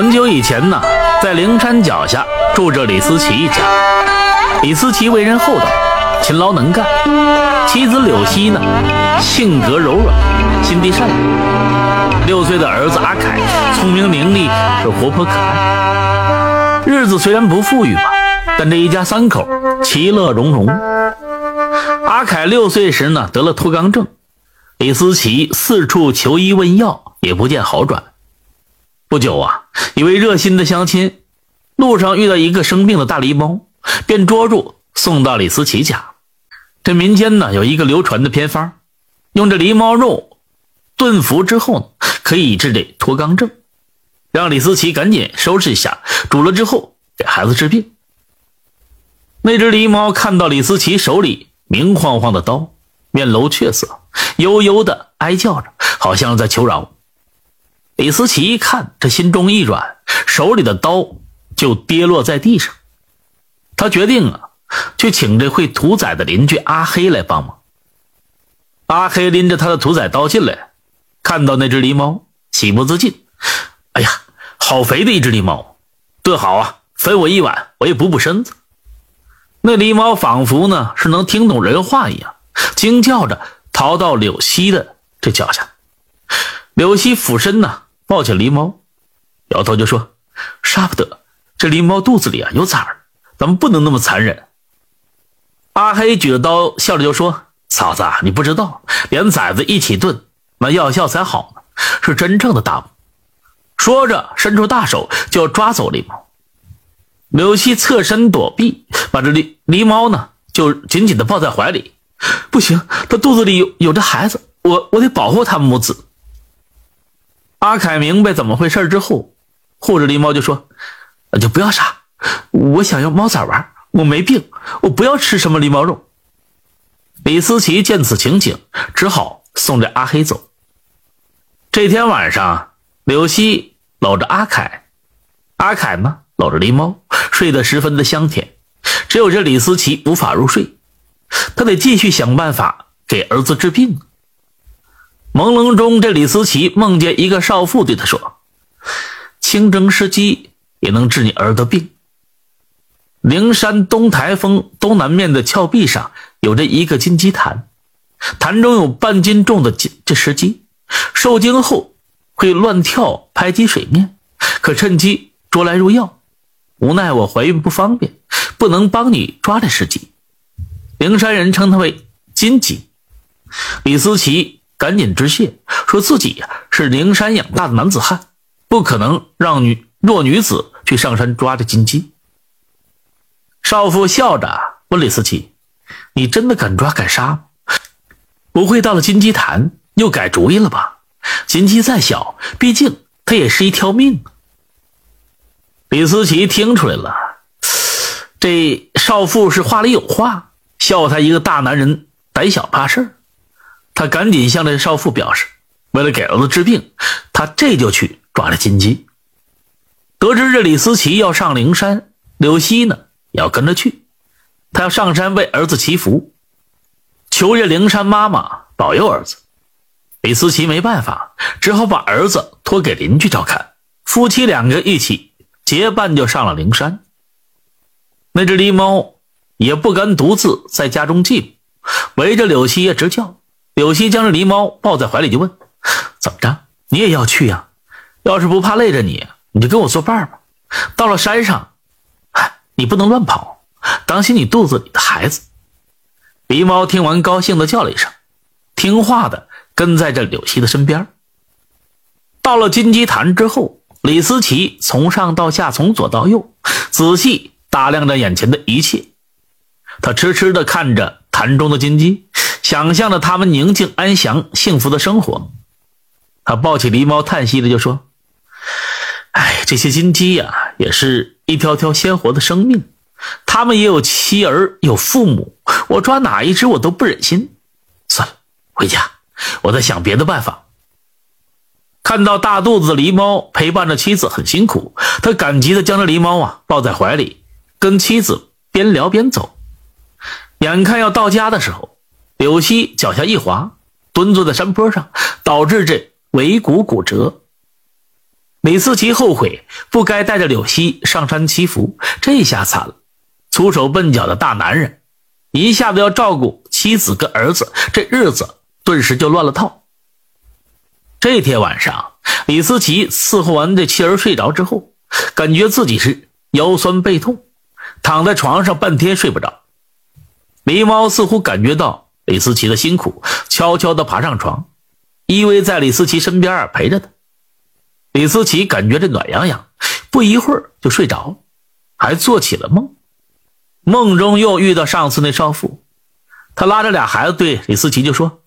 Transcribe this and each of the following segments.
很久以前呢，在灵山脚下住着李思齐一家。李思齐为人厚道，勤劳能干；妻子柳溪呢，性格柔软，心地善良。六岁的儿子阿凯聪明伶俐，又活泼可爱。日子虽然不富裕吧，但这一家三口其乐融融。阿凯六岁时呢，得了脱肛症，李思齐四处求医问药，也不见好转。不久啊，一位热心的乡亲路上遇到一个生病的大狸猫，便捉住送到李思齐家。这民间呢有一个流传的偏方，用这狸猫肉炖服之后呢，可以治这脱肛症。让李思齐赶紧收拾一下，煮了之后给孩子治病。那只狸猫看到李思齐手里明晃晃的刀，面露怯色，悠悠的哀叫着，好像在求饶。李思琪一看，这心中一软，手里的刀就跌落在地上。他决定啊，去请这会屠宰的邻居阿黑来帮忙。阿黑拎着他的屠宰刀进来，看到那只狸猫，喜不自禁：“哎呀，好肥的一只狸猫，炖好啊，分我一碗，我也补补身子。”那狸猫仿佛呢是能听懂人话一样，惊叫着逃到柳溪的这脚下。柳溪俯身呢。抱起狸猫，摇头就说：“杀不得，这狸猫肚子里啊有崽儿，咱们不能那么残忍。”阿黑举着刀，笑着就说：“嫂子，你不知道，连崽子一起炖，那药效才好呢，是真正的大补。”说着，伸出大手就要抓走狸猫。柳溪侧身躲避，把这狸狸猫呢就紧紧的抱在怀里。不行，它肚子里有有着孩子，我我得保护他母子。阿凯明白怎么回事之后，护着狸猫就说：“那就不要杀，我想要猫崽玩，我没病，我不要吃什么狸猫肉。”李思琪见此情景，只好送着阿黑走。这天晚上，柳溪搂着阿凯，阿凯呢搂着狸猫，睡得十分的香甜。只有这李思琪无法入睡，他得继续想办法给儿子治病。朦胧中，这李思琪梦见一个少妇对他说：“清蒸湿鸡也能治你儿的病。”灵山东台峰东南面的峭壁上有着一个金鸡潭，潭中有半斤重的金这石鸡，受惊后会乱跳拍击水面，可趁机捉来入药。无奈我怀孕不方便，不能帮你抓这石鸡。灵山人称它为金鸡。李思琪。赶紧致谢，说自己呀是灵山养大的男子汉，不可能让女弱女子去上山抓这金鸡。少妇笑着问李思琪：“你真的敢抓敢杀？不会到了金鸡潭又改主意了吧？金鸡再小，毕竟它也是一条命。”李思琪听出来了，这少妇是话里有话，笑他一个大男人胆小怕事儿。他赶紧向这少妇表示，为了给儿子治病，他这就去抓了金鸡。得知这李思琪要上灵山，柳溪呢要跟着去。他要上山为儿子祈福，求这灵山妈妈保佑儿子。李思琪没办法，只好把儿子托给邻居照看。夫妻两个一起结伴就上了灵山。那只狸猫也不甘独自在家中寂寞，围着柳溪也直叫。柳溪将这狸猫抱在怀里，就问：“怎么着？你也要去呀？要是不怕累着你，你就跟我作伴吧。到了山上，哎，你不能乱跑，当心你肚子里的孩子。”狸猫听完，高兴的叫了一声，听话的跟在这柳溪的身边。到了金鸡潭之后，李思琪从上到下，从左到右，仔细打量着眼前的一切。他痴痴的看着潭中的金鸡。想象着他们宁静安详、幸福的生活，他抱起狸猫，叹息的就说：“哎，这些金鸡呀，也是一条条鲜活的生命，他们也有妻儿，有父母。我抓哪一只，我都不忍心。算了，回家，我再想别的办法。”看到大肚子狸猫陪伴着妻子很辛苦，他感激的将这狸猫啊抱在怀里，跟妻子边聊边走。眼看要到家的时候。柳溪脚下一滑，蹲坐在山坡上，导致这尾骨骨折。李思齐后悔不该带着柳溪上山祈福，这下惨了。粗手笨脚的大男人，一下子要照顾妻子跟儿子，这日子顿时就乱了套。这天晚上，李思齐伺候完这妻儿睡着之后，感觉自己是腰酸背痛，躺在床上半天睡不着。狸猫似乎感觉到李思琪的辛苦，悄悄地爬上床，依偎在李思琪身边陪着他。李思琪感觉这暖洋洋，不一会儿就睡着，还做起了梦。梦中又遇到上次那少妇，他拉着俩孩子对李思琪就说：“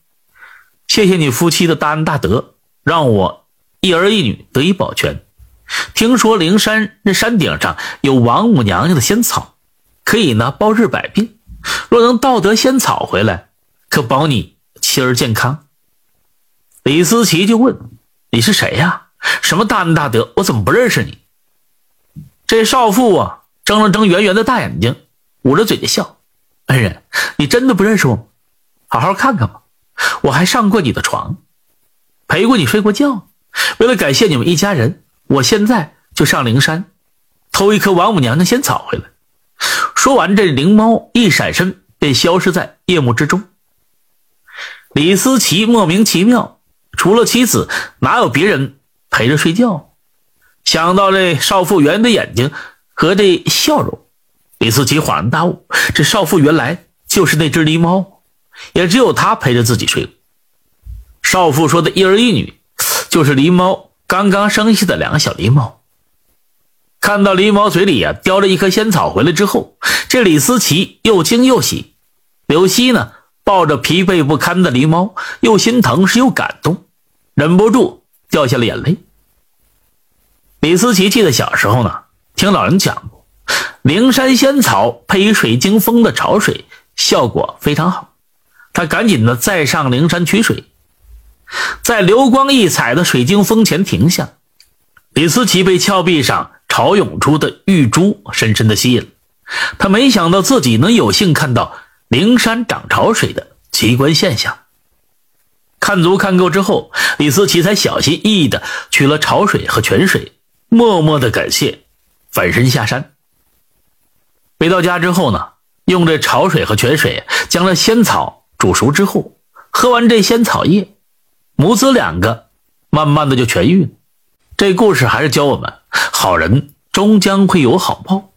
谢谢你夫妻的大恩大德，让我一儿一女得以保全。听说灵山那山顶上有王母娘娘的仙草，可以呢包治百病。若能盗得仙草回来，可保你妻儿健康。”李思琪就问：“你是谁呀？什么大恩大德？我怎么不认识你？”这少妇啊，睁了睁圆圆的大眼睛。捂着嘴就笑，恩人，你真的不认识我？好好看看吧，我还上过你的床，陪过你睡过觉。为了感谢你们一家人，我现在就上灵山，偷一颗王母娘娘仙草回来。说完，这灵猫一闪身，便消失在夜幕之中。李思琪莫名其妙，除了妻子，哪有别人陪着睡觉？想到这少妇圆的眼睛和这笑容。李思琪恍然大悟，这少妇原来就是那只狸猫，也只有他陪着自己睡。少妇说的一儿一女，就是狸猫刚刚生下的两个小狸猫。看到狸猫嘴里呀叼着一颗仙草回来之后，这李思琪又惊又喜。柳溪呢抱着疲惫不堪的狸猫，又心疼是又感动，忍不住掉下了眼泪。李思琪记得小时候呢，听老人讲过。灵山仙草配水晶峰的潮水效果非常好，他赶紧的再上灵山取水，在流光溢彩的水晶峰前停下。李思琪被峭壁上潮涌出的玉珠深深的吸引，他没想到自己能有幸看到灵山涨潮水的奇观现象。看足看够之后，李思齐才小心翼翼的取了潮水和泉水，默默的感谢，返身下山。回到家之后呢，用这潮水和泉水将这仙草煮熟之后，喝完这仙草液，母子两个慢慢的就痊愈了。这故事还是教我们，好人终将会有好报。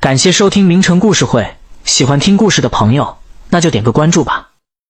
感谢收听名城故事会，喜欢听故事的朋友，那就点个关注吧。